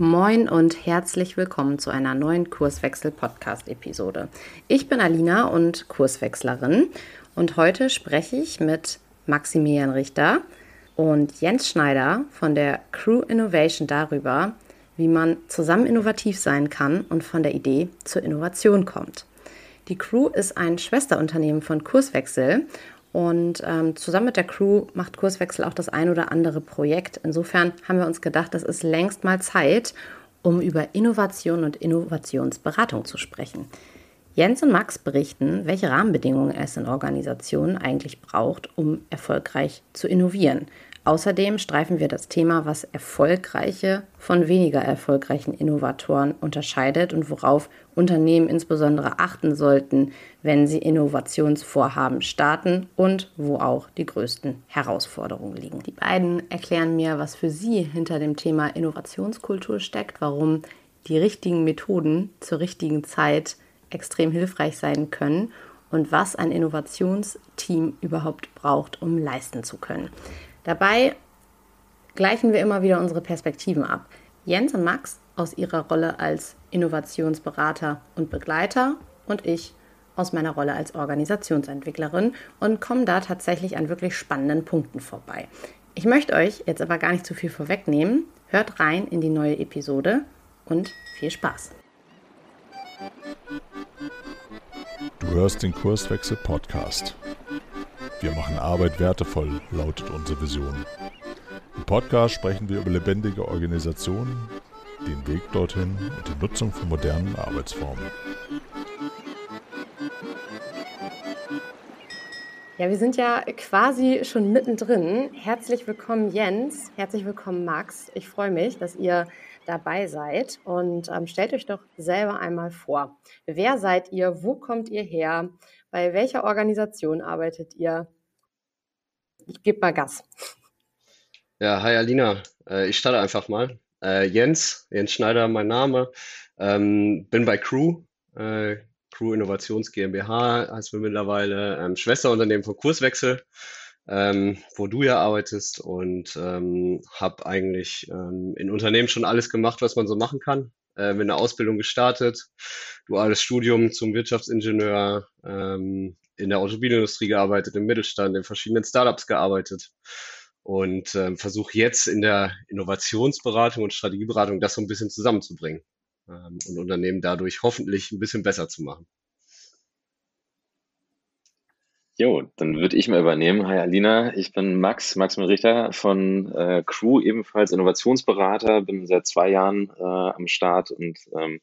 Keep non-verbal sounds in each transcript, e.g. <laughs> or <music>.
Moin und herzlich willkommen zu einer neuen Kurswechsel-Podcast-Episode. Ich bin Alina und Kurswechslerin und heute spreche ich mit Maximilian Richter und Jens Schneider von der Crew Innovation darüber, wie man zusammen innovativ sein kann und von der Idee zur Innovation kommt. Die Crew ist ein Schwesterunternehmen von Kurswechsel und ähm, zusammen mit der Crew macht Kurswechsel auch das ein oder andere Projekt. Insofern haben wir uns gedacht, es ist längst mal Zeit, um über Innovation und Innovationsberatung zu sprechen. Jens und Max berichten, welche Rahmenbedingungen es in Organisationen eigentlich braucht, um erfolgreich zu innovieren. Außerdem streifen wir das Thema, was erfolgreiche von weniger erfolgreichen Innovatoren unterscheidet und worauf Unternehmen insbesondere achten sollten, wenn sie Innovationsvorhaben starten und wo auch die größten Herausforderungen liegen. Die beiden erklären mir, was für sie hinter dem Thema Innovationskultur steckt, warum die richtigen Methoden zur richtigen Zeit extrem hilfreich sein können und was ein Innovationsteam überhaupt braucht, um leisten zu können. Dabei gleichen wir immer wieder unsere Perspektiven ab. Jens und Max aus ihrer Rolle als Innovationsberater und Begleiter und ich aus meiner Rolle als Organisationsentwicklerin und kommen da tatsächlich an wirklich spannenden Punkten vorbei. Ich möchte euch jetzt aber gar nicht zu viel vorwegnehmen. Hört rein in die neue Episode und viel Spaß. Du hörst den Kurswechsel Podcast. Wir machen Arbeit wertevoll, lautet unsere Vision. Im Podcast sprechen wir über lebendige Organisationen, den Weg dorthin und die Nutzung von modernen Arbeitsformen. Ja, wir sind ja quasi schon mittendrin. Herzlich willkommen, Jens. Herzlich willkommen, Max. Ich freue mich, dass ihr dabei seid. Und ähm, stellt euch doch selber einmal vor. Wer seid ihr? Wo kommt ihr her? Bei welcher Organisation arbeitet ihr? Ich gebe mal Gas. Ja, hi Alina. Äh, ich starte einfach mal. Äh, Jens, Jens Schneider, mein Name. Ähm, bin bei Crew, äh, Crew Innovations GmbH, heißt wir mittlerweile ähm, Schwesterunternehmen von Kurswechsel, ähm, wo du ja arbeitest und habe eigentlich in Unternehmen schon alles gemacht, was man so machen kann mit einer Ausbildung gestartet, duales Studium zum Wirtschaftsingenieur, in der Automobilindustrie gearbeitet, im Mittelstand, in verschiedenen Startups gearbeitet und ähm, versuche jetzt in der Innovationsberatung und Strategieberatung das so ein bisschen zusammenzubringen ähm, und Unternehmen dadurch hoffentlich ein bisschen besser zu machen. Jo, dann würde ich mal übernehmen. Hi Alina, ich bin Max, Max Richter von äh, Crew, ebenfalls Innovationsberater, bin seit zwei Jahren äh, am Start und ähm,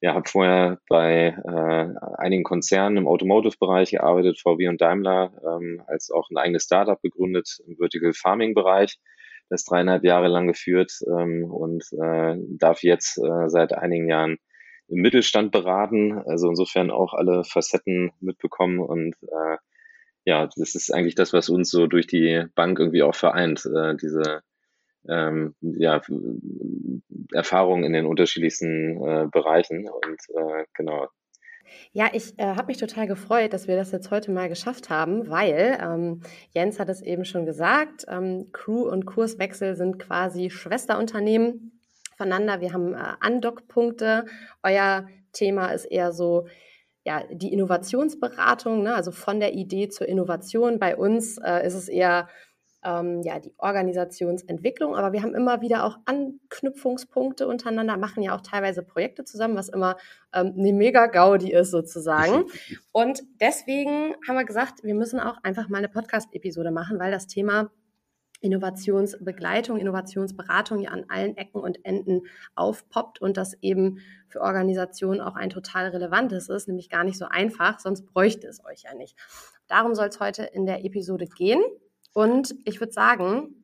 ja, habe vorher bei äh, einigen Konzernen im Automotive-Bereich gearbeitet, VW und Daimler, ähm, als auch ein eigenes Startup gegründet im Vertical Farming-Bereich, das dreieinhalb Jahre lang geführt ähm, und äh, darf jetzt äh, seit einigen Jahren im Mittelstand beraten, also insofern auch alle Facetten mitbekommen und äh, ja, das ist eigentlich das, was uns so durch die Bank irgendwie auch vereint, äh, diese ähm, ja, Erfahrungen in den unterschiedlichsten äh, Bereichen und äh, genau. Ja, ich äh, habe mich total gefreut, dass wir das jetzt heute mal geschafft haben, weil ähm, Jens hat es eben schon gesagt, ähm, Crew und Kurswechsel sind quasi Schwesterunternehmen voneinander. Wir haben äh, Andockpunkte. Euer Thema ist eher so ja, die Innovationsberatung, ne, also von der Idee zur Innovation. Bei uns äh, ist es eher ähm, ja, die Organisationsentwicklung, aber wir haben immer wieder auch Anknüpfungspunkte untereinander, machen ja auch teilweise Projekte zusammen, was immer ähm, eine mega Gaudi ist sozusagen. <laughs> Und deswegen haben wir gesagt, wir müssen auch einfach mal eine Podcast-Episode machen, weil das Thema Innovationsbegleitung, Innovationsberatung ja an allen Ecken und Enden aufpoppt und das eben für Organisationen auch ein total relevantes ist, nämlich gar nicht so einfach, sonst bräuchte es euch ja nicht. Darum soll es heute in der Episode gehen. Und ich würde sagen,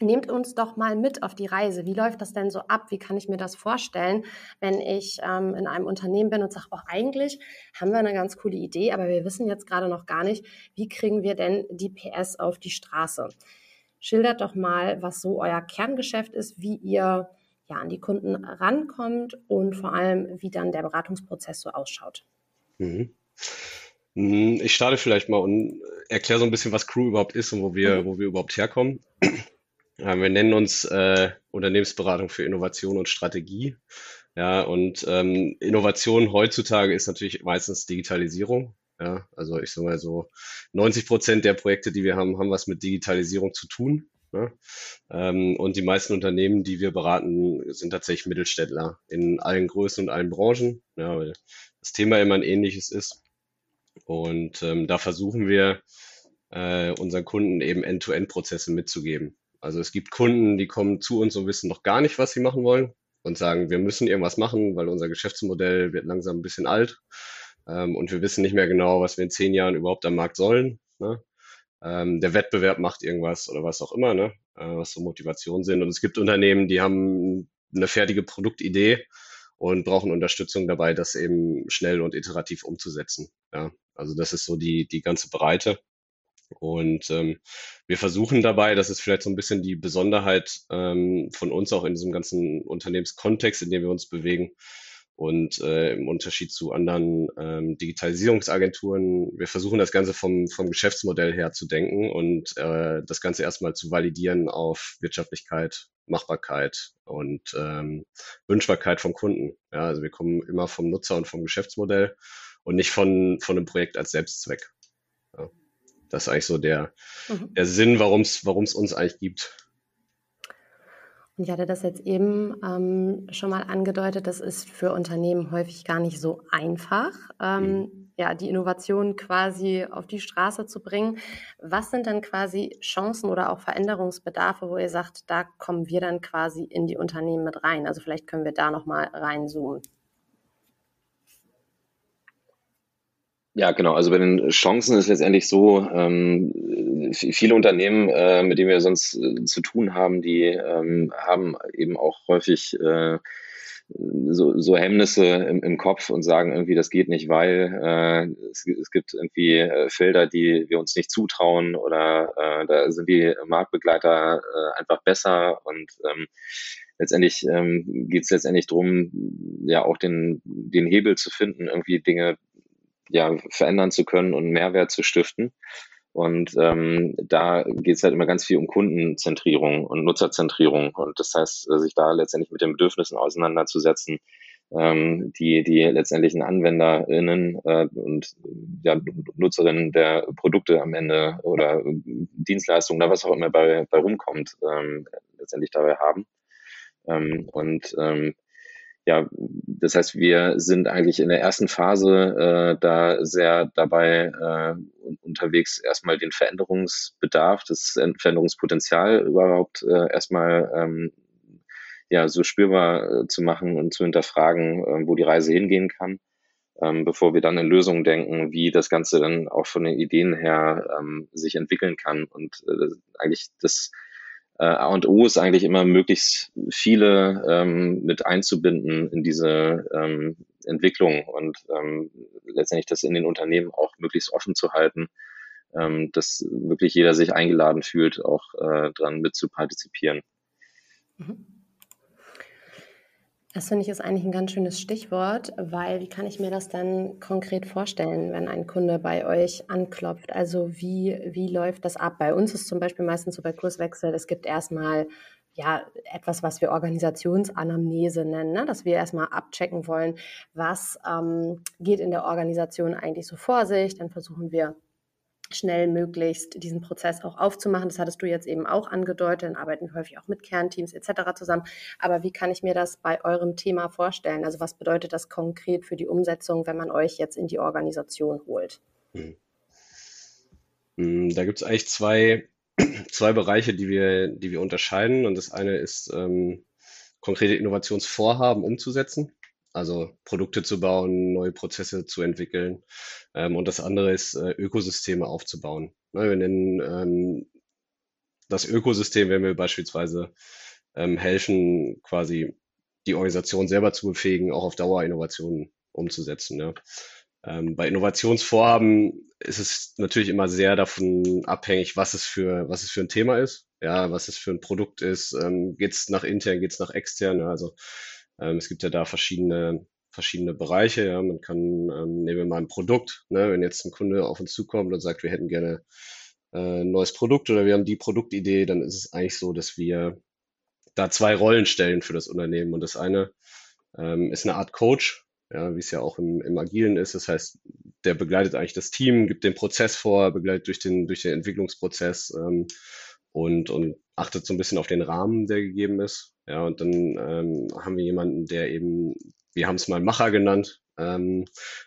nehmt uns doch mal mit auf die Reise. Wie läuft das denn so ab? Wie kann ich mir das vorstellen, wenn ich ähm, in einem Unternehmen bin und sage, oh, eigentlich haben wir eine ganz coole Idee, aber wir wissen jetzt gerade noch gar nicht, wie kriegen wir denn die PS auf die Straße? Schildert doch mal, was so euer Kerngeschäft ist, wie ihr ja an die Kunden rankommt und vor allem, wie dann der Beratungsprozess so ausschaut. Mhm. mhm ich starte vielleicht mal und erkläre so ein bisschen, was Crew überhaupt ist und wo wir, mhm. wo wir überhaupt herkommen. Wir nennen uns äh, Unternehmensberatung für Innovation und Strategie. Ja, und ähm, Innovation heutzutage ist natürlich meistens Digitalisierung. Ja, also ich sage mal so, 90 Prozent der Projekte, die wir haben, haben was mit Digitalisierung zu tun. Ne? Ähm, und die meisten Unternehmen, die wir beraten, sind tatsächlich Mittelständler in allen Größen und allen Branchen, ja, weil das Thema immer ein ähnliches ist. Und ähm, da versuchen wir äh, unseren Kunden eben End-to-End-Prozesse mitzugeben. Also es gibt Kunden, die kommen zu uns und wissen noch gar nicht, was sie machen wollen und sagen, wir müssen irgendwas machen, weil unser Geschäftsmodell wird langsam ein bisschen alt ähm, und wir wissen nicht mehr genau, was wir in zehn Jahren überhaupt am Markt sollen. Ne? Ähm, der Wettbewerb macht irgendwas oder was auch immer, ne? äh, was so Motivationen sind. Und es gibt Unternehmen, die haben eine fertige Produktidee und brauchen Unterstützung dabei, das eben schnell und iterativ umzusetzen. Ja? Also das ist so die, die ganze Breite. Und ähm, wir versuchen dabei, das ist vielleicht so ein bisschen die Besonderheit ähm, von uns auch in diesem ganzen Unternehmenskontext, in dem wir uns bewegen. Und äh, im Unterschied zu anderen ähm, Digitalisierungsagenturen, wir versuchen das Ganze vom, vom Geschäftsmodell her zu denken und äh, das Ganze erstmal zu validieren auf Wirtschaftlichkeit, Machbarkeit und ähm, Wünschbarkeit vom Kunden. Ja, also wir kommen immer vom Nutzer und vom Geschäftsmodell und nicht von, von einem Projekt als Selbstzweck. Ja. Das ist eigentlich so der, mhm. der Sinn, warum es uns eigentlich gibt. Und ich hatte das jetzt eben ähm, schon mal angedeutet, das ist für Unternehmen häufig gar nicht so einfach, ähm, mhm. ja, die Innovation quasi auf die Straße zu bringen. Was sind dann quasi Chancen oder auch Veränderungsbedarfe, wo ihr sagt, da kommen wir dann quasi in die Unternehmen mit rein? Also vielleicht können wir da nochmal reinzoomen. Ja, genau. Also bei den Chancen ist letztendlich so, ähm, viele Unternehmen, äh, mit denen wir sonst äh, zu tun haben, die ähm, haben eben auch häufig äh, so, so Hemmnisse im, im Kopf und sagen irgendwie, das geht nicht, weil äh, es, es gibt irgendwie äh, Felder, die wir uns nicht zutrauen oder äh, da sind die Marktbegleiter äh, einfach besser und ähm, letztendlich ähm, geht es letztendlich drum, ja auch den, den Hebel zu finden, irgendwie Dinge ja, verändern zu können und Mehrwert zu stiften. Und ähm, da geht es halt immer ganz viel um Kundenzentrierung und Nutzerzentrierung. Und das heißt, sich da letztendlich mit den Bedürfnissen auseinanderzusetzen, ähm, die die letztendlichen AnwenderInnen äh, und ja, Nutzerinnen der Produkte am Ende oder Dienstleistungen oder was auch immer bei, bei rumkommt, ähm, letztendlich dabei haben. Ähm, und ähm, ja, das heißt, wir sind eigentlich in der ersten Phase äh, da sehr dabei äh, unterwegs, erstmal den Veränderungsbedarf, das Veränderungspotenzial überhaupt äh, erstmal ähm, ja so spürbar äh, zu machen und zu hinterfragen, äh, wo die Reise hingehen kann, ähm, bevor wir dann in Lösungen denken, wie das Ganze dann auch von den Ideen her ähm, sich entwickeln kann. Und äh, eigentlich das äh, A und O ist eigentlich immer möglichst viele ähm, mit einzubinden in diese ähm, Entwicklung und ähm, letztendlich das in den Unternehmen auch möglichst offen zu halten, ähm, dass wirklich jeder sich eingeladen fühlt, auch äh, dran mit zu partizipieren. Mhm. Das finde ich ist eigentlich ein ganz schönes Stichwort, weil wie kann ich mir das dann konkret vorstellen, wenn ein Kunde bei euch anklopft? Also wie, wie läuft das ab? Bei uns ist zum Beispiel meistens so bei Kurswechsel, es gibt erstmal ja, etwas, was wir Organisationsanamnese nennen, ne? dass wir erstmal abchecken wollen, was ähm, geht in der Organisation eigentlich so vor sich. Dann versuchen wir schnell möglichst diesen Prozess auch aufzumachen. Das hattest du jetzt eben auch angedeutet, dann arbeiten wir häufig auch mit Kernteams etc. zusammen. Aber wie kann ich mir das bei eurem Thema vorstellen? Also was bedeutet das konkret für die Umsetzung, wenn man euch jetzt in die Organisation holt? Hm. hm da gibt es eigentlich zwei, <clears throat> zwei Bereiche, die wir, die wir unterscheiden. Und das eine ist ähm, konkrete Innovationsvorhaben umzusetzen also Produkte zu bauen, neue Prozesse zu entwickeln. Ähm, und das andere ist, äh, Ökosysteme aufzubauen. Ne, wir nennen ähm, das Ökosystem, wenn wir beispielsweise ähm, helfen, quasi die Organisation selber zu befähigen, auch auf Dauer Innovationen umzusetzen. Ja. Ähm, bei Innovationsvorhaben ist es natürlich immer sehr davon abhängig, was es für, was es für ein Thema ist, ja, was es für ein Produkt ist, ähm, geht es nach intern, geht es nach extern, also ähm, es gibt ja da verschiedene, verschiedene Bereiche. Ja. Man kann, ähm, nehmen wir mal ein Produkt, ne, wenn jetzt ein Kunde auf uns zukommt und sagt, wir hätten gerne äh, ein neues Produkt oder wir haben die Produktidee, dann ist es eigentlich so, dass wir da zwei Rollen stellen für das Unternehmen. Und das eine ähm, ist eine Art Coach, ja, wie es ja auch im, im Agilen ist. Das heißt, der begleitet eigentlich das Team, gibt den Prozess vor, begleitet durch den, durch den Entwicklungsprozess ähm, und, und achtet so ein bisschen auf den Rahmen, der gegeben ist. Ja, und dann ähm, haben wir jemanden, der eben, wir haben es mal Macher genannt, ähm,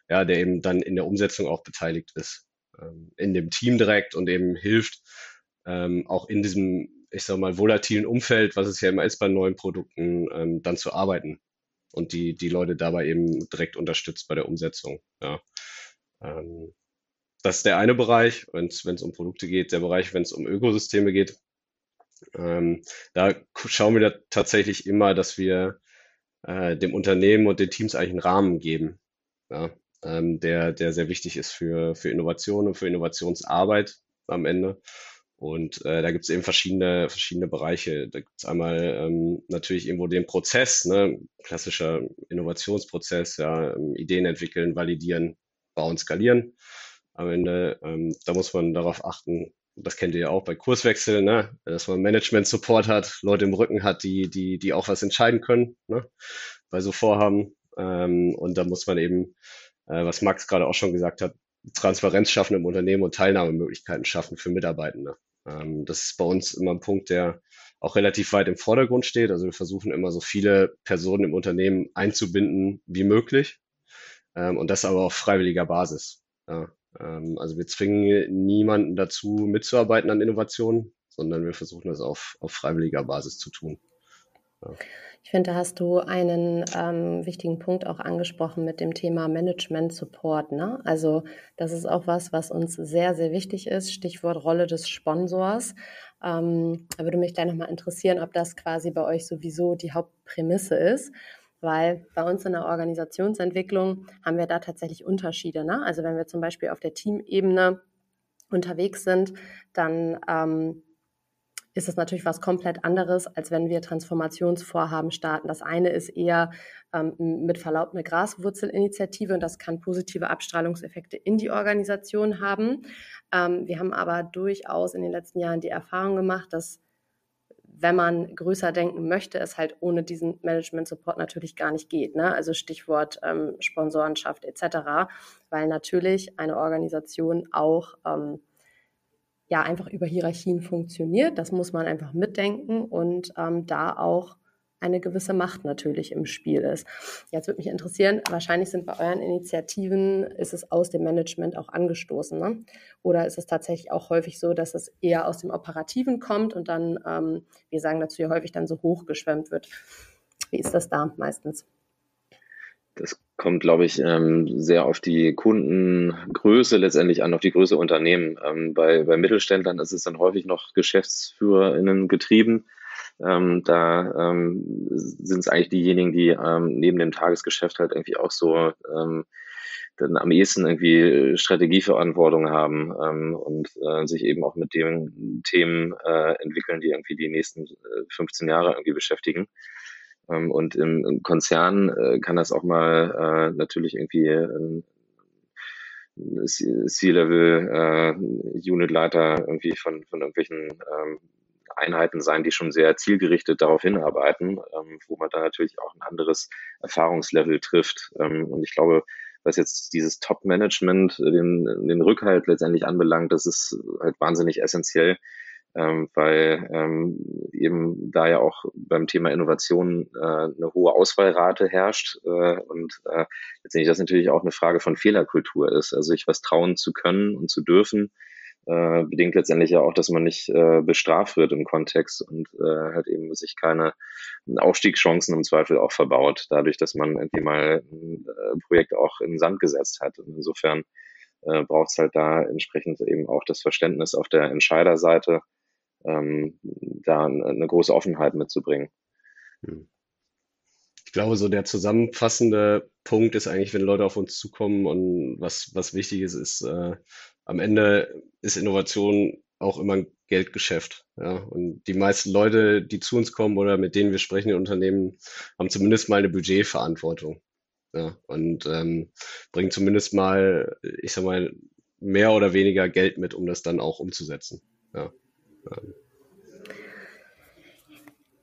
ja, der eben dann in der Umsetzung auch beteiligt ist, ähm, in dem Team direkt und eben hilft, ähm, auch in diesem, ich sag mal, volatilen Umfeld, was es ja immer ist bei neuen Produkten, ähm, dann zu arbeiten und die, die Leute dabei eben direkt unterstützt bei der Umsetzung. Ja. Ähm, das ist der eine Bereich, wenn es um Produkte geht, der Bereich, wenn es um Ökosysteme geht. Ähm, da schauen wir da tatsächlich immer, dass wir äh, dem Unternehmen und den Teams eigentlich einen Rahmen geben, ja, ähm, der, der sehr wichtig ist für, für Innovation und für Innovationsarbeit am Ende. Und äh, da gibt es eben verschiedene, verschiedene Bereiche. Da gibt es einmal ähm, natürlich irgendwo den Prozess, ne? klassischer Innovationsprozess, ja, ähm, Ideen entwickeln, validieren, bauen, skalieren. Am Ende, ähm, da muss man darauf achten, das kennt ihr ja auch bei Kurswechseln, ne? dass man Management-Support hat, Leute im Rücken hat, die, die, die auch was entscheiden können ne? bei so Vorhaben. Ähm, und da muss man eben, äh, was Max gerade auch schon gesagt hat, Transparenz schaffen im Unternehmen und Teilnahmemöglichkeiten schaffen für Mitarbeitende. Ähm, das ist bei uns immer ein Punkt, der auch relativ weit im Vordergrund steht. Also wir versuchen immer so viele Personen im Unternehmen einzubinden wie möglich. Ähm, und das aber auf freiwilliger Basis. Ja. Ähm, also wir zwingen niemanden dazu, mitzuarbeiten an Innovationen, sondern wir versuchen das auf, auf freiwilliger Basis zu tun. Ja. Ich finde, da hast du einen ähm, wichtigen Punkt auch angesprochen mit dem Thema Management Support. Ne? Also das ist auch was, was uns sehr, sehr wichtig ist. Stichwort Rolle des Sponsors. Ähm, da würde mich da nochmal interessieren, ob das quasi bei euch sowieso die Hauptprämisse ist weil bei uns in der Organisationsentwicklung haben wir da tatsächlich Unterschiede. Ne? Also wenn wir zum Beispiel auf der Teamebene unterwegs sind, dann ähm, ist es natürlich was komplett anderes, als wenn wir Transformationsvorhaben starten. Das eine ist eher ähm, mit Verlaub eine Graswurzelinitiative und das kann positive Abstrahlungseffekte in die Organisation haben. Ähm, wir haben aber durchaus in den letzten Jahren die Erfahrung gemacht, dass wenn man größer denken möchte, es halt ohne diesen Management-Support natürlich gar nicht geht. Ne? Also Stichwort ähm, Sponsorenschaft etc., weil natürlich eine Organisation auch ähm, ja einfach über Hierarchien funktioniert. Das muss man einfach mitdenken und ähm, da auch eine gewisse Macht natürlich im Spiel ist. Jetzt würde mich interessieren, wahrscheinlich sind bei euren Initiativen, ist es aus dem Management auch angestoßen, ne? Oder ist es tatsächlich auch häufig so, dass es eher aus dem Operativen kommt und dann, ähm, wir sagen dazu ja häufig, dann so hochgeschwemmt wird? Wie ist das da meistens? Das kommt, glaube ich, ähm, sehr auf die Kundengröße letztendlich an, auf die Größe Unternehmen. Ähm, bei, bei Mittelständlern ist es dann häufig noch GeschäftsführerInnen getrieben. Ähm, da ähm, sind es eigentlich diejenigen, die ähm, neben dem Tagesgeschäft halt irgendwie auch so ähm, dann am ehesten irgendwie Strategieverantwortung haben ähm, und äh, sich eben auch mit den Themen äh, entwickeln, die irgendwie die nächsten äh, 15 Jahre irgendwie beschäftigen. Ähm, und im, im Konzern äh, kann das auch mal äh, natürlich irgendwie äh, C-Level äh, Unit-Leiter irgendwie von, von irgendwelchen ähm, Einheiten sein, die schon sehr zielgerichtet darauf hinarbeiten, ähm, wo man dann natürlich auch ein anderes Erfahrungslevel trifft. Ähm, und ich glaube, was jetzt dieses Top-Management, den, den Rückhalt letztendlich anbelangt, das ist halt wahnsinnig essentiell, ähm, weil ähm, eben da ja auch beim Thema Innovation äh, eine hohe Auswahlrate herrscht äh, und äh, letztendlich das natürlich auch eine Frage von Fehlerkultur ist, also sich was trauen zu können und zu dürfen, äh, bedingt letztendlich ja auch, dass man nicht äh, bestraft wird im Kontext und äh, halt eben sich keine Aufstiegschancen im Zweifel auch verbaut, dadurch, dass man irgendwie mal ein äh, Projekt auch in den Sand gesetzt hat. Und insofern äh, braucht es halt da entsprechend eben auch das Verständnis auf der Entscheiderseite, ähm, da eine große Offenheit mitzubringen. Hm. Ich glaube, so der zusammenfassende Punkt ist eigentlich, wenn Leute auf uns zukommen und was, was wichtig ist, ist, äh, am Ende ist Innovation auch immer ein Geldgeschäft. Ja. Und die meisten Leute, die zu uns kommen oder mit denen wir sprechen in Unternehmen, haben zumindest mal eine Budgetverantwortung. Ja. Und ähm, bringen zumindest mal, ich sag mal, mehr oder weniger Geld mit, um das dann auch umzusetzen. Ja.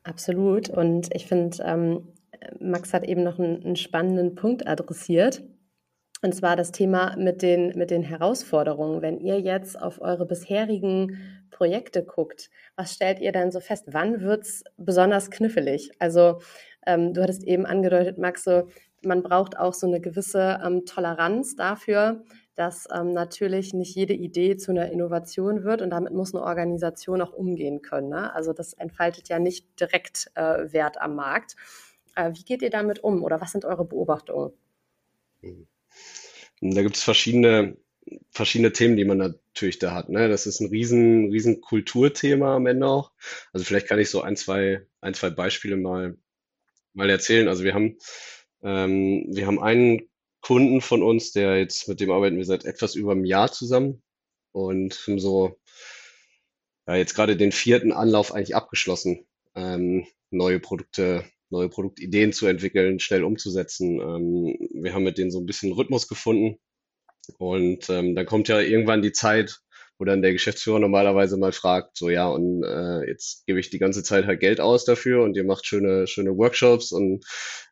Absolut. Und ich finde, ähm, Max hat eben noch einen, einen, spannenden Punkt adressiert. Und zwar das Thema mit den, mit den Herausforderungen. Wenn ihr jetzt auf eure bisherigen Projekte guckt, was stellt ihr dann so fest? Wann wird es besonders knifflig? Also ähm, du hattest eben angedeutet, Max, so, man braucht auch so eine gewisse ähm, Toleranz dafür, dass ähm, natürlich nicht jede Idee zu einer Innovation wird und damit muss eine Organisation auch umgehen können. Ne? Also das entfaltet ja nicht direkt äh, Wert am Markt. Äh, wie geht ihr damit um oder was sind eure Beobachtungen? Da gibt es verschiedene, verschiedene Themen, die man natürlich da hat. Ne? Das ist ein riesen, riesen Kulturthema am Ende auch. Also vielleicht kann ich so ein, zwei, ein, zwei Beispiele mal, mal erzählen. Also wir haben, ähm, wir haben einen Kunden von uns, der jetzt, mit dem arbeiten wir seit etwas über einem Jahr zusammen und haben so ja, jetzt gerade den vierten Anlauf eigentlich abgeschlossen, ähm, neue Produkte, neue Produktideen zu entwickeln, schnell umzusetzen. Ähm, wir haben mit denen so ein bisschen Rhythmus gefunden und ähm, dann kommt ja irgendwann die Zeit, wo dann der Geschäftsführer normalerweise mal fragt, so ja, und äh, jetzt gebe ich die ganze Zeit halt Geld aus dafür und ihr macht schöne, schöne Workshops und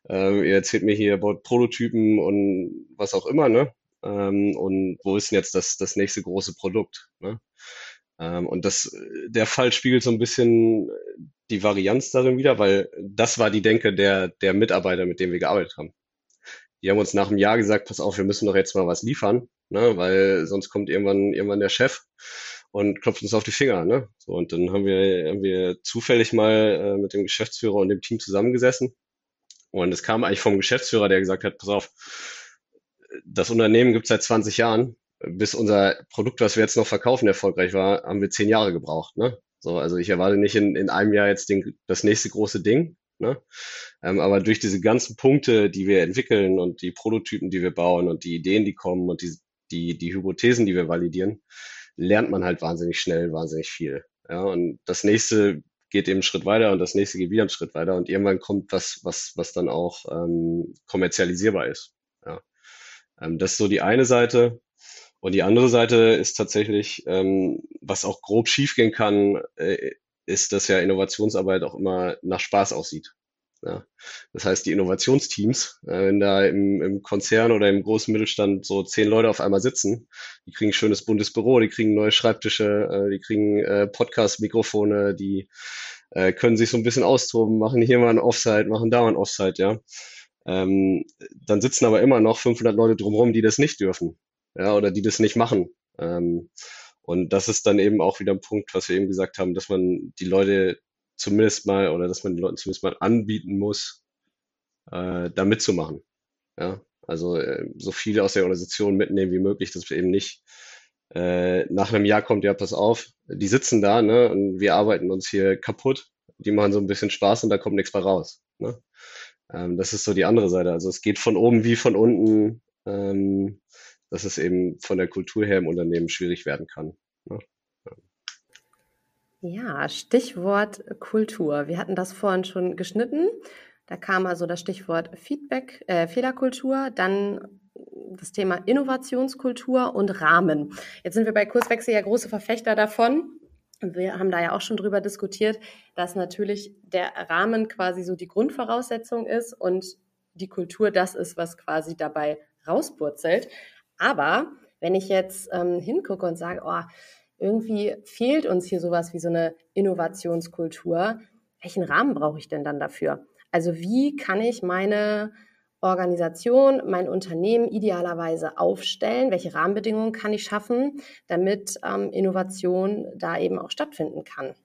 äh, ihr erzählt mir hier about Prototypen und was auch immer, ne? Ähm, und wo ist denn jetzt das, das nächste große Produkt? Ne? Ähm, und das, der Fall spiegelt so ein bisschen die Varianz darin wieder, weil das war die Denke der, der Mitarbeiter, mit denen wir gearbeitet haben. Die haben uns nach einem Jahr gesagt, pass auf, wir müssen doch jetzt mal was liefern ne? weil sonst kommt irgendwann, irgendwann der Chef und klopft uns auf die Finger. Ne? So, und dann haben wir, haben wir zufällig mal äh, mit dem Geschäftsführer und dem Team zusammengesessen. Und es kam eigentlich vom Geschäftsführer, der gesagt hat, pass auf, das Unternehmen gibt es seit 20 Jahren. Bis unser Produkt, was wir jetzt noch verkaufen, erfolgreich war, haben wir zehn Jahre gebraucht. Ne? So, also ich erwarte nicht in, in einem Jahr jetzt den, das nächste große Ding. Ne? Ähm, aber durch diese ganzen Punkte, die wir entwickeln und die Prototypen, die wir bauen und die Ideen, die kommen und die, die, die Hypothesen, die wir validieren, lernt man halt wahnsinnig schnell, wahnsinnig viel. Ja, und das nächste geht eben einen Schritt weiter und das nächste geht wieder einen Schritt weiter und irgendwann kommt was, was, was dann auch ähm, kommerzialisierbar ist. Ja. Ähm, das ist so die eine Seite. Und die andere Seite ist tatsächlich, ähm, was auch grob schiefgehen kann, äh, ist, dass ja Innovationsarbeit auch immer nach Spaß aussieht. Ja. Das heißt, die Innovationsteams, äh, wenn da im, im Konzern oder im großen Mittelstand so zehn Leute auf einmal sitzen, die kriegen ein schönes buntes Büro, die kriegen neue Schreibtische, äh, die kriegen äh, Podcast-Mikrofone, die äh, können sich so ein bisschen austoben, machen hier mal ein Offside, machen da mal ein Offside, ja. Ähm, dann sitzen aber immer noch 500 Leute drumherum, die das nicht dürfen, ja, oder die das nicht machen. Ähm, und das ist dann eben auch wieder ein Punkt, was wir eben gesagt haben, dass man die Leute zumindest mal oder dass man den Leuten zumindest mal anbieten muss, äh, da mitzumachen. Ja, also äh, so viele aus der Organisation mitnehmen wie möglich, dass wir eben nicht äh, nach einem Jahr kommt, ja, pass auf, die sitzen da, ne, und wir arbeiten uns hier kaputt, die machen so ein bisschen Spaß und da kommt nichts mehr raus. Ne? Ähm, das ist so die andere Seite. Also es geht von oben wie von unten, ähm, dass es eben von der Kultur her im Unternehmen schwierig werden kann. Ne? Ja, Stichwort Kultur. Wir hatten das vorhin schon geschnitten. Da kam also das Stichwort Feedback, äh, Fehlerkultur, dann das Thema Innovationskultur und Rahmen. Jetzt sind wir bei Kurswechsel ja große Verfechter davon. Wir haben da ja auch schon drüber diskutiert, dass natürlich der Rahmen quasi so die Grundvoraussetzung ist und die Kultur das ist, was quasi dabei rauspurzelt. Aber wenn ich jetzt ähm, hingucke und sage, oh, irgendwie fehlt uns hier sowas wie so eine Innovationskultur. Welchen Rahmen brauche ich denn dann dafür? Also wie kann ich meine Organisation, mein Unternehmen idealerweise aufstellen? Welche Rahmenbedingungen kann ich schaffen, damit ähm, Innovation da eben auch stattfinden kann?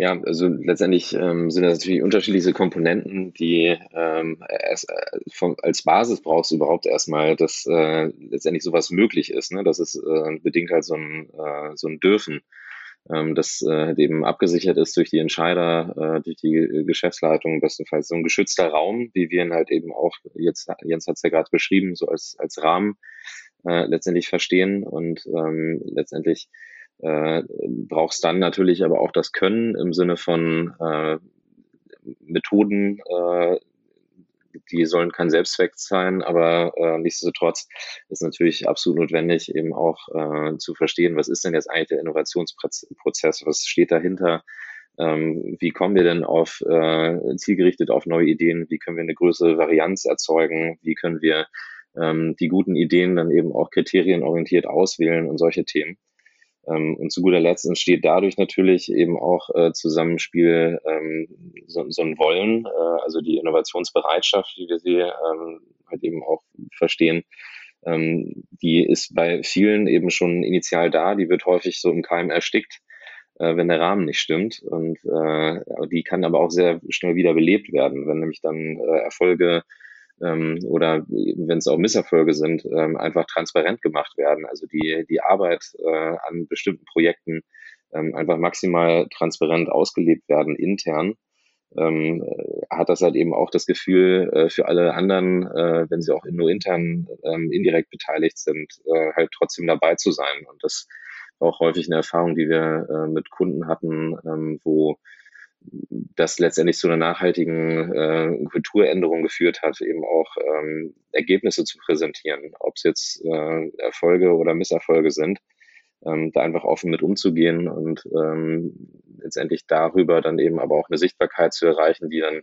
Ja, also letztendlich ähm, sind das natürlich unterschiedliche Komponenten, die ähm, erst, äh, vom, als Basis brauchst du überhaupt erstmal, dass äh, letztendlich sowas möglich ist. Ne? Das ist äh, bedingt halt so ein, äh, so ein Dürfen, ähm, das äh, eben abgesichert ist durch die Entscheider, äh, durch die Geschäftsleitung, bestenfalls so ein geschützter Raum, wie wir ihn halt eben auch, jetzt Jens hat es ja gerade beschrieben, so als, als Rahmen äh, letztendlich verstehen und ähm, letztendlich äh, brauchst dann natürlich aber auch das Können im Sinne von äh, Methoden, äh, die sollen kein Selbstzweck sein, aber äh, nichtsdestotrotz ist natürlich absolut notwendig, eben auch äh, zu verstehen, was ist denn jetzt eigentlich der Innovationsprozess, was steht dahinter, ähm, wie kommen wir denn auf äh, zielgerichtet auf neue Ideen, wie können wir eine größere Varianz erzeugen, wie können wir ähm, die guten Ideen dann eben auch kriterienorientiert auswählen und solche Themen. Ähm, und zu guter Letzt entsteht dadurch natürlich eben auch äh, Zusammenspiel ähm, so, so ein Wollen, äh, also die Innovationsbereitschaft, wie wir sie ähm, halt eben auch verstehen, ähm, die ist bei vielen eben schon initial da, die wird häufig so im Keim erstickt, äh, wenn der Rahmen nicht stimmt. Und äh, die kann aber auch sehr schnell wieder belebt werden, wenn nämlich dann äh, Erfolge ähm, oder wenn es auch Misserfolge sind, ähm, einfach transparent gemacht werden. Also die, die Arbeit äh, an bestimmten Projekten ähm, einfach maximal transparent ausgelebt werden intern. Ähm, hat das halt eben auch das Gefühl äh, für alle anderen, äh, wenn sie auch nur intern ähm, indirekt beteiligt sind, äh, halt trotzdem dabei zu sein. Und das auch häufig eine Erfahrung, die wir äh, mit Kunden hatten, ähm, wo das letztendlich zu einer nachhaltigen äh, Kulturänderung geführt hat, eben auch ähm, Ergebnisse zu präsentieren, ob es jetzt äh, Erfolge oder Misserfolge sind, ähm, da einfach offen mit umzugehen und ähm, letztendlich darüber dann eben aber auch eine Sichtbarkeit zu erreichen, die dann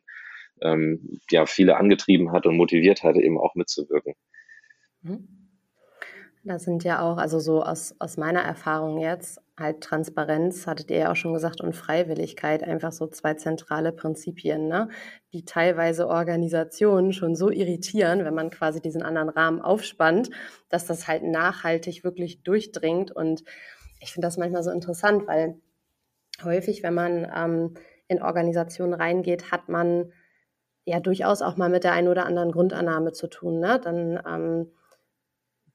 ähm, ja viele angetrieben hat und motiviert hatte, eben auch mitzuwirken. Mhm. Das sind ja auch, also so aus, aus meiner Erfahrung jetzt, halt Transparenz, hattet ihr ja auch schon gesagt, und Freiwilligkeit, einfach so zwei zentrale Prinzipien, ne? die teilweise Organisationen schon so irritieren, wenn man quasi diesen anderen Rahmen aufspannt, dass das halt nachhaltig wirklich durchdringt. Und ich finde das manchmal so interessant, weil häufig, wenn man ähm, in Organisationen reingeht, hat man ja durchaus auch mal mit der einen oder anderen Grundannahme zu tun. Ne? Dann ähm,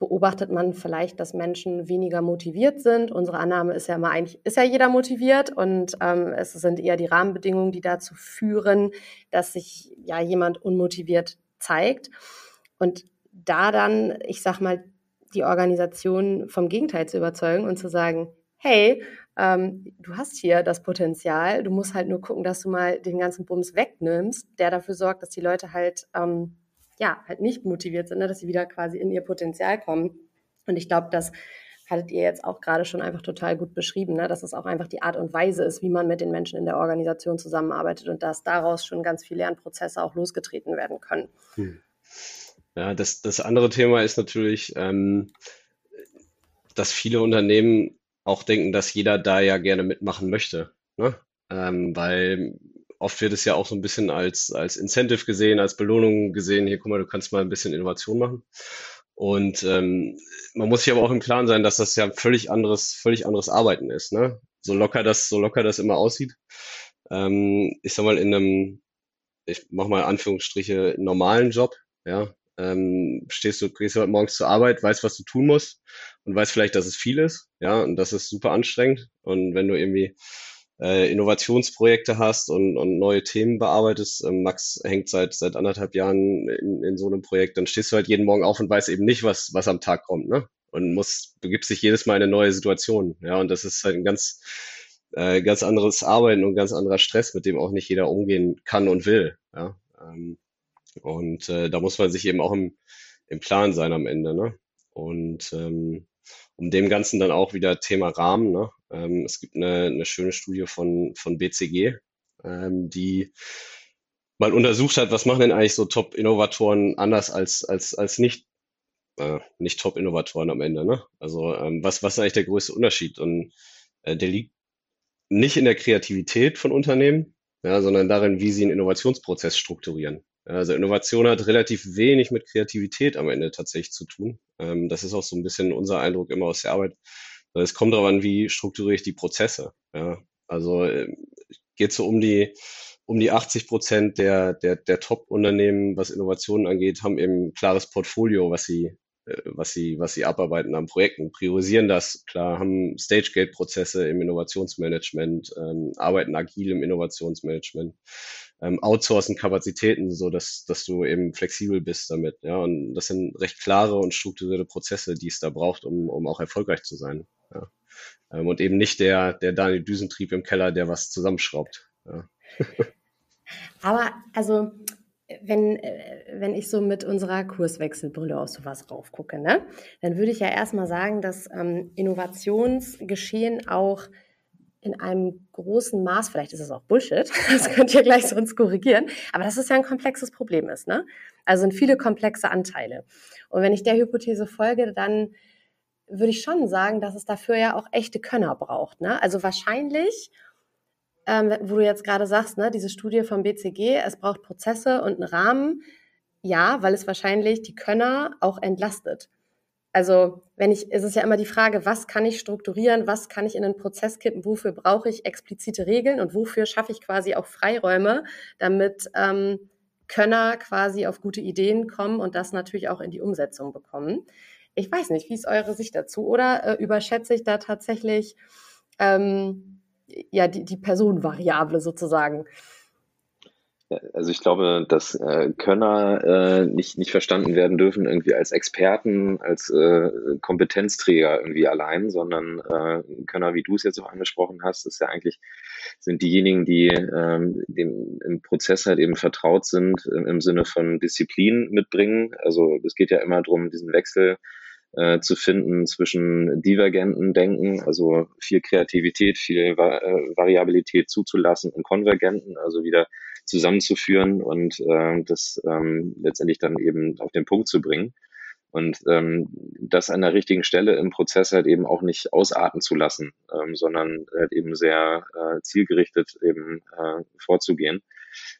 beobachtet man vielleicht, dass Menschen weniger motiviert sind. Unsere Annahme ist ja immer eigentlich, ist ja jeder motiviert und ähm, es sind eher die Rahmenbedingungen, die dazu führen, dass sich ja jemand unmotiviert zeigt. Und da dann, ich sag mal, die Organisation vom Gegenteil zu überzeugen und zu sagen, hey, ähm, du hast hier das Potenzial, du musst halt nur gucken, dass du mal den ganzen Bums wegnimmst, der dafür sorgt, dass die Leute halt ähm, ja, halt nicht motiviert sind, ne, dass sie wieder quasi in ihr Potenzial kommen. Und ich glaube, das hattet ihr jetzt auch gerade schon einfach total gut beschrieben, ne? dass es auch einfach die Art und Weise ist, wie man mit den Menschen in der Organisation zusammenarbeitet und dass daraus schon ganz viele Lernprozesse auch losgetreten werden können. Hm. Ja, das, das andere Thema ist natürlich, ähm, dass viele Unternehmen auch denken, dass jeder da ja gerne mitmachen möchte. Ne? Ähm, weil oft wird es ja auch so ein bisschen als, als Incentive gesehen, als Belohnung gesehen. Hier, guck mal, du kannst mal ein bisschen Innovation machen. Und ähm, man muss sich aber auch im Klaren sein, dass das ja völlig anderes, völlig anderes Arbeiten ist. Ne? So locker das, so locker das immer aussieht. Ähm, ich sag mal, in einem, ich mach mal Anführungsstriche, normalen Job, ja, ähm, stehst du, gehst du heute morgens zur Arbeit, weißt, was du tun musst und weißt vielleicht, dass es viel ist, ja, und das ist super anstrengend. Und wenn du irgendwie äh, Innovationsprojekte hast und, und neue Themen bearbeitest. Ähm, Max hängt seit seit anderthalb Jahren in, in so einem Projekt, dann stehst du halt jeden Morgen auf und weißt eben nicht, was was am Tag kommt, ne? Und muss begibst dich jedes Mal in eine neue Situation, ja. Und das ist halt ein ganz äh, ganz anderes Arbeiten und ganz anderer Stress, mit dem auch nicht jeder umgehen kann und will, ja. Ähm, und äh, da muss man sich eben auch im, im Plan sein am Ende, ne? Und ähm, um dem Ganzen dann auch wieder Thema Rahmen. Ne? Ähm, es gibt eine, eine schöne Studie von, von BCG, ähm, die mal untersucht hat, was machen denn eigentlich so Top-Innovatoren anders als, als, als nicht, äh, nicht Top-Innovatoren am Ende. Ne? Also ähm, was, was ist eigentlich der größte Unterschied? Und äh, der liegt nicht in der Kreativität von Unternehmen, ja, sondern darin, wie sie einen Innovationsprozess strukturieren. Also Innovation hat relativ wenig mit Kreativität am Ende tatsächlich zu tun. Ähm, das ist auch so ein bisschen unser Eindruck immer aus der Arbeit. Es kommt darauf an, wie strukturiere ich die Prozesse. Ja, also äh, geht so um die um die 80 Prozent der der der Top-Unternehmen, was Innovationen angeht, haben eben ein klares Portfolio, was sie äh, was sie, was sie abarbeiten an Projekten, priorisieren das, klar, haben Stage-Gate-Prozesse im Innovationsmanagement, ähm, arbeiten agil im Innovationsmanagement, ähm, outsourcen Kapazitäten, so dass, dass du eben flexibel bist damit. Ja, und das sind recht klare und strukturierte Prozesse, die es da braucht, um, um auch erfolgreich zu sein. Ja. Ähm, und eben nicht der, der Daniel Düsentrieb im Keller, der was zusammenschraubt. Ja. <laughs> Aber also wenn, wenn ich so mit unserer Kurswechselbrille auf sowas raufgucke, ne, dann würde ich ja erstmal sagen, dass ähm, Innovationsgeschehen auch in einem großen Maß, vielleicht ist es auch Bullshit, <laughs> das könnt ihr gleich sonst korrigieren, aber dass es ja ein komplexes Problem ist. Ne? Also sind viele komplexe Anteile. Und wenn ich der Hypothese folge, dann würde ich schon sagen, dass es dafür ja auch echte Könner braucht. Ne? Also wahrscheinlich, ähm, wo du jetzt gerade sagst, ne, diese Studie vom BCG, es braucht Prozesse und einen Rahmen. Ja, weil es wahrscheinlich die Könner auch entlastet. Also, wenn ich, es ist ja immer die Frage, was kann ich strukturieren, was kann ich in einen Prozess kippen, wofür brauche ich explizite Regeln und wofür schaffe ich quasi auch Freiräume, damit ähm, Könner quasi auf gute Ideen kommen und das natürlich auch in die Umsetzung bekommen. Ich weiß nicht, wie ist eure Sicht dazu? Oder äh, überschätze ich da tatsächlich ähm, ja die, die Personenvariable sozusagen? Also ich glaube, dass äh, Könner äh, nicht, nicht verstanden werden dürfen irgendwie als Experten, als äh, Kompetenzträger irgendwie allein, sondern äh, Könner, wie du es jetzt auch angesprochen hast, ist ja eigentlich, sind diejenigen, die ähm, dem, im Prozess halt eben vertraut sind, im, im Sinne von Disziplin mitbringen. Also es geht ja immer darum, diesen Wechsel äh, zu finden zwischen divergenten Denken, also viel Kreativität, viel Va äh, Variabilität zuzulassen und konvergenten, also wieder zusammenzuführen und äh, das ähm, letztendlich dann eben auf den Punkt zu bringen. Und ähm, das an der richtigen Stelle im Prozess halt eben auch nicht ausarten zu lassen, ähm, sondern halt eben sehr äh, zielgerichtet eben äh, vorzugehen.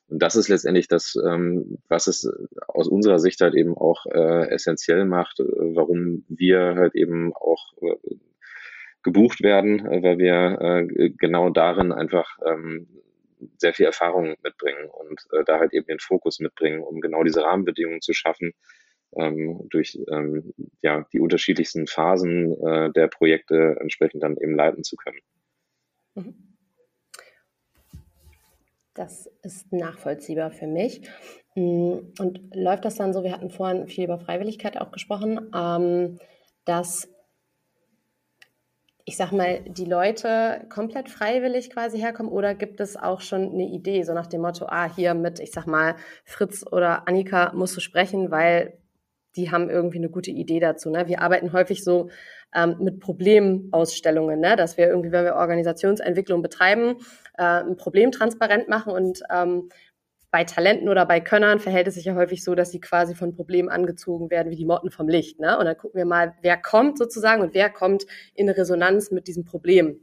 Und das ist letztendlich das, ähm, was es aus unserer Sicht halt eben auch äh, essentiell macht, äh, warum wir halt eben auch äh, gebucht werden, äh, weil wir äh, genau darin einfach ähm, sehr viel Erfahrung mitbringen und äh, da halt eben den Fokus mitbringen, um genau diese Rahmenbedingungen zu schaffen, ähm, durch ähm, ja, die unterschiedlichsten Phasen äh, der Projekte entsprechend dann eben leiten zu können. Mhm. Das ist nachvollziehbar für mich. Mm, und läuft das dann so, wir hatten vorhin viel über Freiwilligkeit auch gesprochen, ähm, dass ich sag mal, die Leute komplett freiwillig quasi herkommen oder gibt es auch schon eine Idee, so nach dem Motto, ah, hier mit, ich sag mal, Fritz oder Annika musst du sprechen, weil die haben irgendwie eine gute Idee dazu. Ne? Wir arbeiten häufig so ähm, mit Problemausstellungen, ne? dass wir irgendwie, wenn wir Organisationsentwicklung betreiben, äh, ein Problem transparent machen und ähm, bei Talenten oder bei Könnern verhält es sich ja häufig so, dass sie quasi von Problemen angezogen werden wie die Motten vom Licht. Ne? Und dann gucken wir mal, wer kommt sozusagen und wer kommt in Resonanz mit diesem Problem.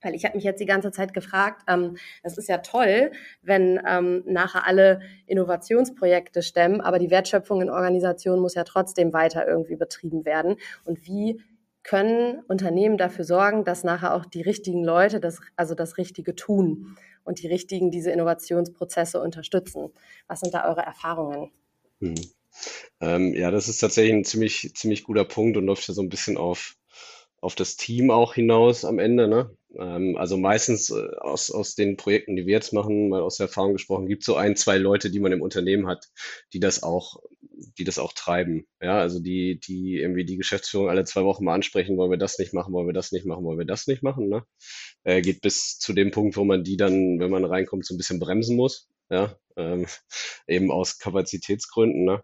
Weil ich habe mich jetzt die ganze Zeit gefragt, ähm, es ist ja toll, wenn ähm, nachher alle Innovationsprojekte stemmen, aber die Wertschöpfung in Organisationen muss ja trotzdem weiter irgendwie betrieben werden. Und wie können Unternehmen dafür sorgen, dass nachher auch die richtigen Leute das, also das Richtige tun? und die richtigen diese Innovationsprozesse unterstützen. Was sind da eure Erfahrungen? Mhm. Ähm, ja, das ist tatsächlich ein ziemlich, ziemlich guter Punkt und läuft ja so ein bisschen auf, auf das Team auch hinaus am Ende. Ne? Ähm, also meistens äh, aus, aus den Projekten, die wir jetzt machen, mal aus der Erfahrung gesprochen, gibt es so ein, zwei Leute, die man im Unternehmen hat, die das auch die das auch treiben. Ja, also die, die irgendwie die Geschäftsführung alle zwei Wochen mal ansprechen, wollen wir das nicht machen, wollen wir das nicht machen, wollen wir das nicht machen. Ne? Äh, geht bis zu dem Punkt, wo man die dann, wenn man reinkommt, so ein bisschen bremsen muss. Ja, ähm, <laughs> eben aus Kapazitätsgründen. Ne?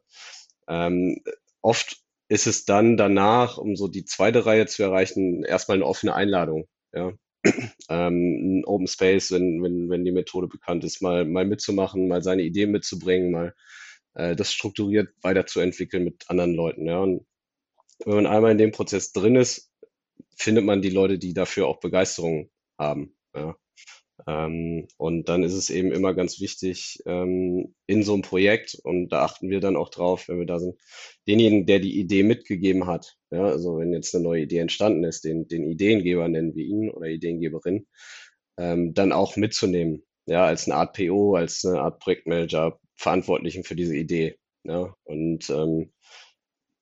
Ähm, oft ist es dann danach, um so die zweite Reihe zu erreichen, erstmal eine offene Einladung. Ja, ähm, ein Open Space, wenn, wenn, wenn die Methode bekannt ist, mal, mal mitzumachen, mal seine Ideen mitzubringen, mal äh, das strukturiert weiterzuentwickeln mit anderen Leuten. Ja. Und wenn man einmal in dem Prozess drin ist, findet man die Leute, die dafür auch Begeisterung haben. Ja. Ähm, und dann ist es eben immer ganz wichtig, ähm, in so einem Projekt, und da achten wir dann auch drauf, wenn wir da sind, denjenigen, der die Idee mitgegeben hat, ja, also wenn jetzt eine neue Idee entstanden ist, den, den Ideengeber nennen wir ihn oder Ideengeberin, ähm, dann auch mitzunehmen, ja, als eine Art PO, als eine Art Projektmanager, Verantwortlichen für diese Idee. Ja? Und ähm,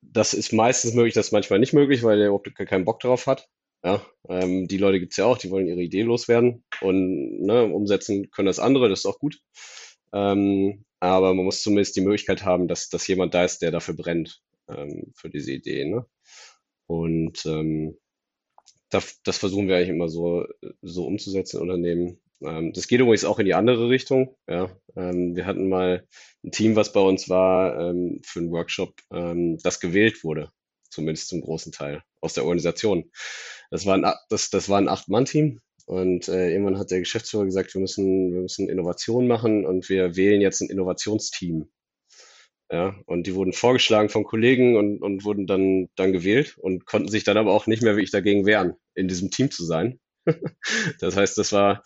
das ist meistens möglich, das ist manchmal nicht möglich, weil der überhaupt keinen Bock drauf hat. Ja, ähm, die Leute gibt's ja auch, die wollen ihre Idee loswerden und ne, umsetzen können das andere, das ist auch gut. Ähm, aber man muss zumindest die Möglichkeit haben, dass, dass jemand da ist, der dafür brennt, ähm, für diese Idee. Ne? Und ähm, das, das versuchen wir eigentlich immer so, so umzusetzen in Unternehmen. Ähm, das geht übrigens auch in die andere Richtung. Ja. Ähm, wir hatten mal ein Team, was bei uns war ähm, für einen Workshop, ähm, das gewählt wurde, zumindest zum großen Teil aus der Organisation. Das war ein, das, das ein Acht-Mann-Team und äh, irgendwann hat der Geschäftsführer gesagt, wir müssen, wir müssen Innovation machen und wir wählen jetzt ein Innovationsteam. Ja, und die wurden vorgeschlagen von Kollegen und, und wurden dann, dann gewählt und konnten sich dann aber auch nicht mehr wirklich dagegen wehren, in diesem Team zu sein. <laughs> das heißt, das war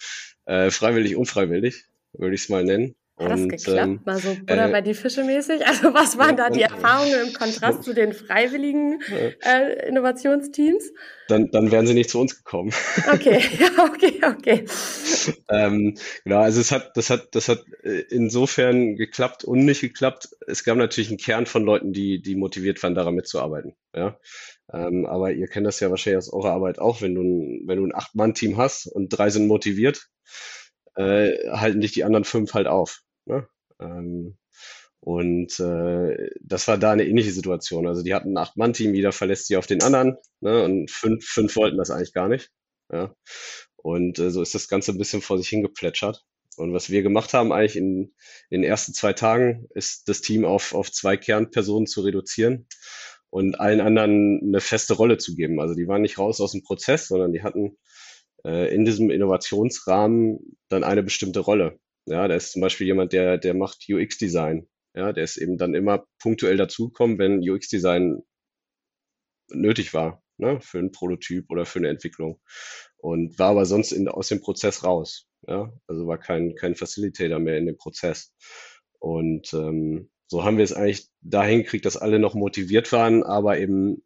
äh, freiwillig, unfreiwillig, würde ich es mal nennen. Hat das geklappt? Ähm, Mal so Butter äh, bei die Fische mäßig? <laughs> Also was waren da die Erfahrungen im Kontrast <laughs> zu den freiwilligen äh, Innovationsteams? Dann, dann wären sie nicht zu uns gekommen. <laughs> Okay, ja, okay, okay. ähm, genau, also es hat, das hat, das hat äh, insofern geklappt und nicht geklappt. Es gab natürlich einen Kern von Leuten, die, die motiviert waren, daran mitzuarbeiten. Ja. Ähm, aber ihr kennt das ja wahrscheinlich aus eurer Arbeit auch, wenn du ein, wenn du ein Acht-Mann-Team hast und drei sind motiviert, äh, halten dich die anderen fünf halt auf. Ne? Ähm, und äh, das war da eine ähnliche Situation. Also die hatten ein Acht-Mann-Team, jeder verlässt sie auf den anderen ne? und fünf, fünf wollten das eigentlich gar nicht. Ja? Und äh, so ist das Ganze ein bisschen vor sich hingeplätschert. Und was wir gemacht haben eigentlich in, in den ersten zwei Tagen, ist das Team auf, auf zwei Kernpersonen zu reduzieren und allen anderen eine feste Rolle zu geben. Also die waren nicht raus aus dem Prozess, sondern die hatten äh, in diesem Innovationsrahmen dann eine bestimmte Rolle. Ja, da ist zum Beispiel jemand, der, der macht UX-Design. Ja, der ist eben dann immer punktuell dazugekommen, wenn UX-Design nötig war, ne, für einen Prototyp oder für eine Entwicklung. Und war aber sonst in, aus dem Prozess raus. Ja, also war kein, kein Facilitator mehr in dem Prozess. Und ähm, so haben wir es eigentlich dahin gekriegt, dass alle noch motiviert waren, aber eben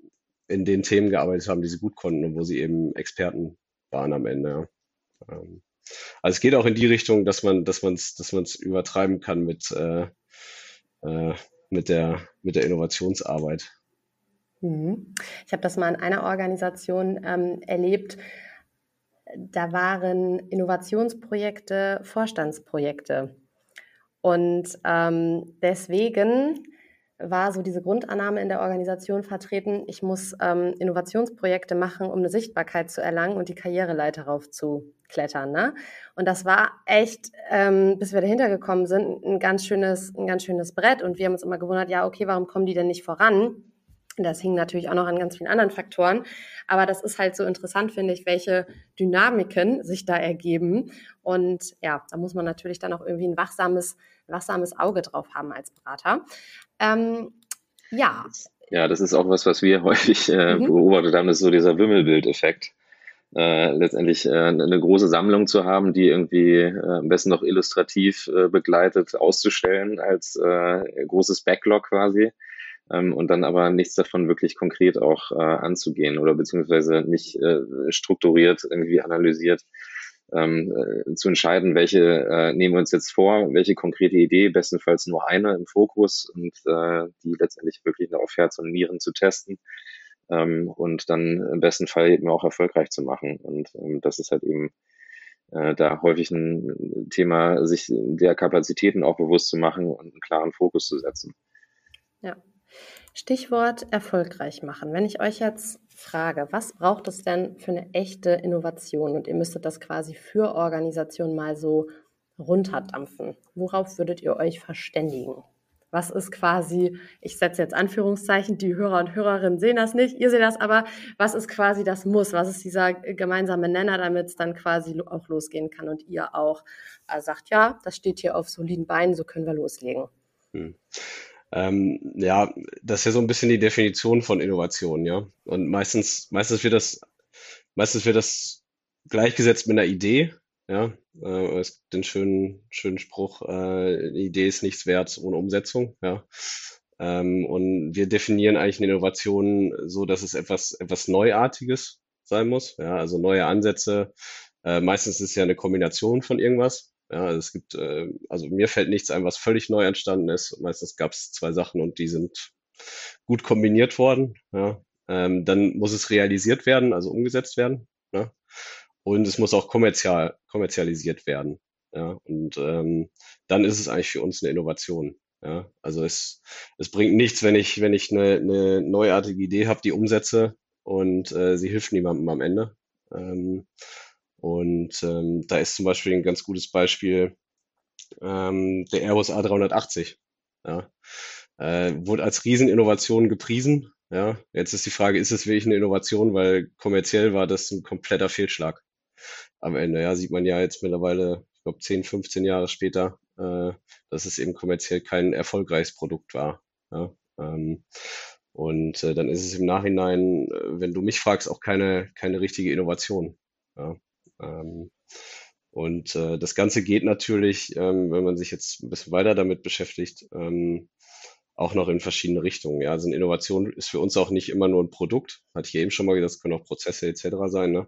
in den Themen gearbeitet haben, die sie gut konnten und wo sie eben Experten waren am Ende. Ähm, also es geht auch in die Richtung, dass man, dass man es, dass man es übertreiben kann mit, äh, äh, mit der, mit der Innovationsarbeit. Mhm. Ich habe das mal in einer Organisation ähm, erlebt. Da waren Innovationsprojekte Vorstandsprojekte. Und ähm, deswegen war so diese Grundannahme in der Organisation vertreten, ich muss ähm, Innovationsprojekte machen, um eine Sichtbarkeit zu erlangen und die Karriereleiter raufzuklettern. Ne? Und das war echt, ähm, bis wir dahinter gekommen sind, ein ganz schönes, ein ganz schönes Brett. Und wir haben uns immer gewundert, ja, okay, warum kommen die denn nicht voran? Das hing natürlich auch noch an ganz vielen anderen Faktoren. Aber das ist halt so interessant, finde ich, welche Dynamiken sich da ergeben. Und ja, da muss man natürlich dann auch irgendwie ein wachsames, wachsames Auge drauf haben als Berater. Ähm, ja. Ja, das ist auch was, was wir <laughs> häufig äh, mhm. beobachtet haben, das ist so dieser Wimmelbildeffekt. Äh, letztendlich äh, eine große Sammlung zu haben, die irgendwie äh, am besten noch illustrativ äh, begleitet auszustellen als äh, großes Backlog quasi ähm, und dann aber nichts davon wirklich konkret auch äh, anzugehen oder beziehungsweise nicht äh, strukturiert irgendwie analysiert ähm, äh, zu entscheiden, welche äh, nehmen wir uns jetzt vor, welche konkrete Idee, bestenfalls nur eine im Fokus und äh, die letztendlich wirklich auf Herz und Nieren zu testen ähm, und dann im besten Fall eben auch erfolgreich zu machen. Und ähm, das ist halt eben äh, da häufig ein Thema, sich der Kapazitäten auch bewusst zu machen und einen klaren Fokus zu setzen. Ja, Stichwort erfolgreich machen. Wenn ich euch jetzt frage, was braucht es denn für eine echte Innovation? Und ihr müsstet das quasi für Organisationen mal so runterdampfen. Worauf würdet ihr euch verständigen? Was ist quasi, ich setze jetzt Anführungszeichen, die Hörer und Hörerinnen sehen das nicht, ihr seht das aber, was ist quasi das Muss? Was ist dieser gemeinsame Nenner, damit es dann quasi auch losgehen kann und ihr auch äh, sagt, ja, das steht hier auf soliden Beinen, so können wir loslegen? Hm. Ähm, ja, das ist ja so ein bisschen die Definition von Innovation, ja. Und meistens, meistens wird das, meistens wird das gleichgesetzt mit einer Idee, ja. Äh, es gibt den schönen, schönen Spruch, äh, Idee ist nichts wert ohne Umsetzung, ja. Ähm, und wir definieren eigentlich eine Innovation so, dass es etwas, etwas Neuartiges sein muss, ja. Also neue Ansätze. Äh, meistens ist es ja eine Kombination von irgendwas. Ja, es gibt, äh, also mir fällt nichts ein, was völlig neu entstanden ist. Meistens gab es zwei Sachen und die sind gut kombiniert worden. Ja. Ähm, dann muss es realisiert werden, also umgesetzt werden. Ja. Und es muss auch kommerzial, kommerzialisiert werden. Ja. Und ähm, dann ist es eigentlich für uns eine Innovation. Ja. Also es, es bringt nichts, wenn ich, wenn ich eine, eine neuartige Idee habe, die umsetze und äh, sie hilft niemandem am Ende. Ähm, Und ähm, da ist zum Beispiel ein ganz gutes Beispiel ähm, der Airbus A380. Ja. Äh, wurde als Rieseninnovation gepriesen. Ja. Jetzt ist die Frage, ist es wirklich eine Innovation, weil kommerziell war das ein kompletter Fehlschlag am Ende. Ja, sieht man ja jetzt mittlerweile, ich glaube 10, 15 Jahre später, äh, dass es eben kommerziell kein erfolgreiches Produkt war. Ja. Ähm, und äh, dann ist es im Nachhinein, äh, wenn du mich fragst, auch keine, keine richtige Innovation. Ja. Ähm, und äh, das Ganze geht natürlich, ähm, wenn man sich jetzt ein bisschen weiter damit beschäftigt, ähm, auch noch in verschiedene Richtungen. Ja, also eine Innovation ist für uns auch nicht immer nur ein Produkt. Hatte ich eben schon mal gesagt, es können auch Prozesse etc. sein. Ne?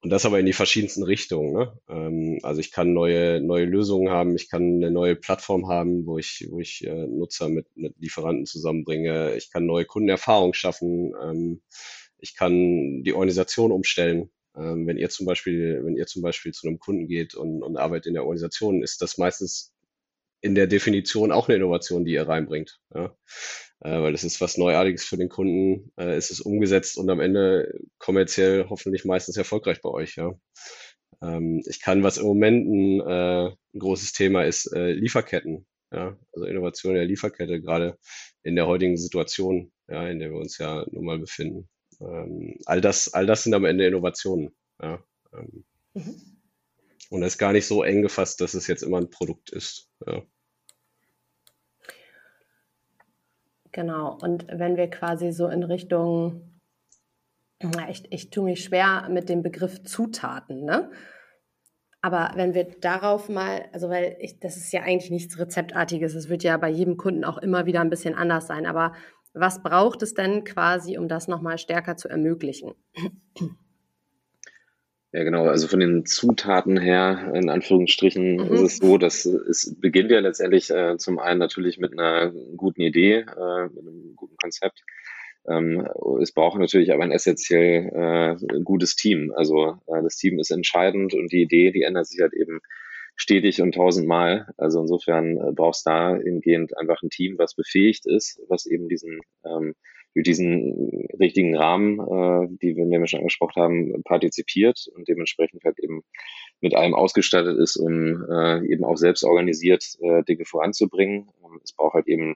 Und das aber in die verschiedensten Richtungen. Ne? Ähm, also ich kann neue, neue Lösungen haben, ich kann eine neue Plattform haben, wo ich, wo ich äh, Nutzer mit, mit Lieferanten zusammenbringe. Ich kann neue Kundenerfahrungen schaffen. Ähm, ich kann die Organisation umstellen. Ähm, wenn ihr zum Beispiel, wenn ihr zum Beispiel zu einem Kunden geht und, und arbeitet in der Organisation, ist das meistens in der Definition auch eine Innovation, die ihr reinbringt. Ja? Äh, weil es ist was Neuartiges für den Kunden, äh, es ist umgesetzt und am Ende kommerziell hoffentlich meistens erfolgreich bei euch. Ja? Ähm, ich kann, was im Moment ein, äh, ein großes Thema ist, äh, Lieferketten. Ja? Also Innovation der Lieferkette, gerade in der heutigen Situation, ja, in der wir uns ja nun mal befinden. Ähm, all das, all das sind am Ende Innovationen. Ja? Ähm, mhm. Und das ist gar nicht so eng gefasst, dass es jetzt immer ein Produkt ist. Ja. Genau. Und wenn wir quasi so in Richtung, ich, ich tue mich schwer mit dem Begriff Zutaten, ne? Aber wenn wir darauf mal, also weil ich, das ist ja eigentlich nichts Rezeptartiges, es wird ja bei jedem Kunden auch immer wieder ein bisschen anders sein. Aber was braucht es denn quasi, um das nochmal stärker zu ermöglichen? Ja, genau. Also von den Zutaten her, in Anführungsstrichen, mhm. ist es so, dass es beginnt ja letztendlich äh, zum einen natürlich mit einer guten Idee, äh, mit einem guten Konzept. Ähm, es braucht natürlich aber ein essentiell äh, gutes Team. Also äh, das Team ist entscheidend und die Idee, die ändert sich halt eben stetig und tausendmal. Also insofern äh, brauchst da hingehend einfach ein Team, was befähigt ist, was eben diesen ähm, diesen richtigen Rahmen, äh, die wir, den wir schon angesprochen haben, partizipiert und dementsprechend halt eben mit allem ausgestattet ist, um äh, eben auch selbst organisiert äh, Dinge voranzubringen. Ähm, es braucht halt eben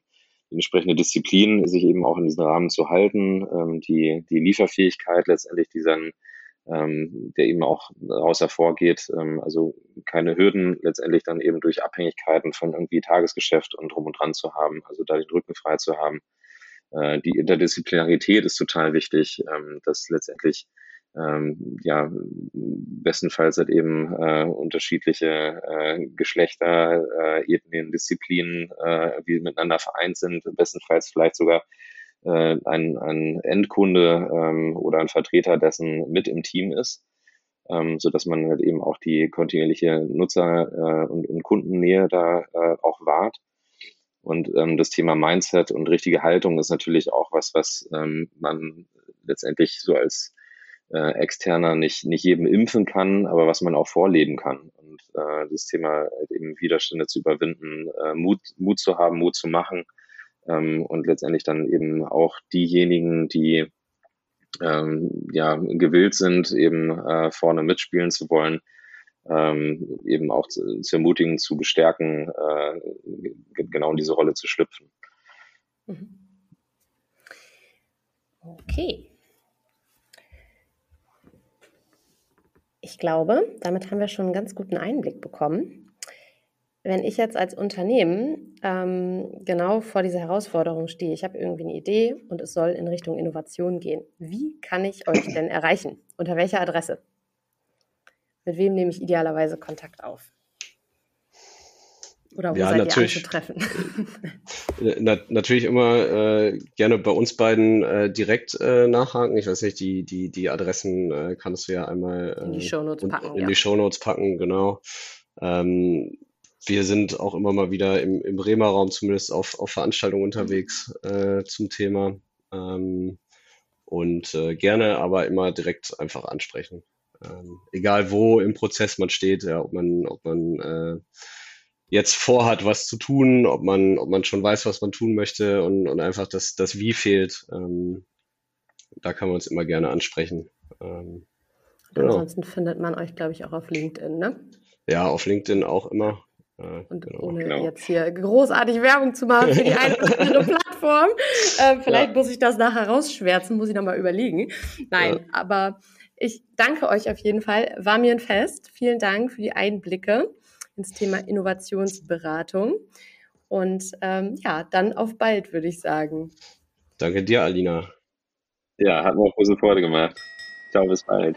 entsprechende Disziplin, sich eben auch in diesen Rahmen zu halten, ähm, die, die Lieferfähigkeit letztendlich, die dann ähm, der eben auch daraus hervorgeht, ähm, also keine Hürden letztendlich dann eben durch Abhängigkeiten von irgendwie Tagesgeschäft und drum und dran zu haben, also da den Rücken frei zu haben. Äh, die Interdisziplinarität ist total wichtig, ähm, dass letztendlich ähm, ja bestenfalls halt eben äh, unterschiedliche äh, Geschlechter, äh, Ethnien, Disziplinen, äh, wie miteinander vereint sind, bestenfalls vielleicht sogar äh, ein, ein Endkunde ähm, oder ein Vertreter dessen mit im Team ist, ähm, so dass man halt eben auch die kontinuierliche Nutzer- äh, und, und Kundennähe da äh, auch wahrt. Und ähm, das Thema Mindset und richtige Haltung ist natürlich auch was, was ähm, man letztendlich so als äh, Externer nicht, nicht jedem impfen kann, aber was man auch vorleben kann. Und äh, das Thema halt eben Widerstände zu überwinden, äh, Mut, Mut zu haben, Mut zu machen ähm, und letztendlich dann eben auch diejenigen, die ähm, ja gewillt sind, eben äh, vorne mitspielen zu wollen, ähm, eben auch zu, zu, ermutigen, zu bestärken, äh, genau in diese Rolle zu schlüpfen. Mhm. Okay. Ich glaube, damit haben wir schon einen ganz guten Einblick bekommen. Wenn ich jetzt als Unternehmen ähm, genau vor dieser Herausforderung stehe, ich habe irgendwie eine Idee und es soll in Richtung Innovation gehen, wie kann ich euch denn erreichen? Unter welcher Adresse? Mit wem nehme ich idealerweise Kontakt auf? Oder wo ja, seid natürlich, ihr anzutreffen? Äh, na, natürlich immer äh, gerne bei uns beiden äh, direkt äh, nachhaken. Ich weiß nicht, die, die, die Adressen äh, kannst du ja einmal in die äh, Shownotes packen. In ja. die Shownotes packen, genau. Ähm, wir sind auch immer mal wieder im, im Bremer Raum zumindest auf, auf Veranstaltungen unterwegs äh, zum Thema. Ähm, und äh, gerne aber immer direkt einfach ansprechen ähm, egal wo im Prozess man steht, ja, ob man, ob man äh, jetzt vorhat, was zu tun, ob man, ob man schon weiß, was man tun möchte und, und einfach das, das Wie fehlt, ähm, da kann man uns immer gerne ansprechen. Ähm, Genau. Ansonsten findet man euch, glaube ich, auch auf LinkedIn, ne? Ja, auf LinkedIn auch immer. Äh, und genau. ohne genau. jetzt hier großartig Werbung zu machen für die <laughs> eine oder andere Plattform, äh, vielleicht ja. muss ich das nachher rausschwärzen, muss ich nochmal überlegen. Nein, ja. aber ich danke euch auf jeden Fall. War mir ein Fest. Vielen Dank für die Einblicke ins Thema Innovationsberatung. Und ähm, ja, dann auf bald, würde ich sagen. Danke dir, Alina. Ja, hat mir auch große Freude gemacht. Ciao, bis bald.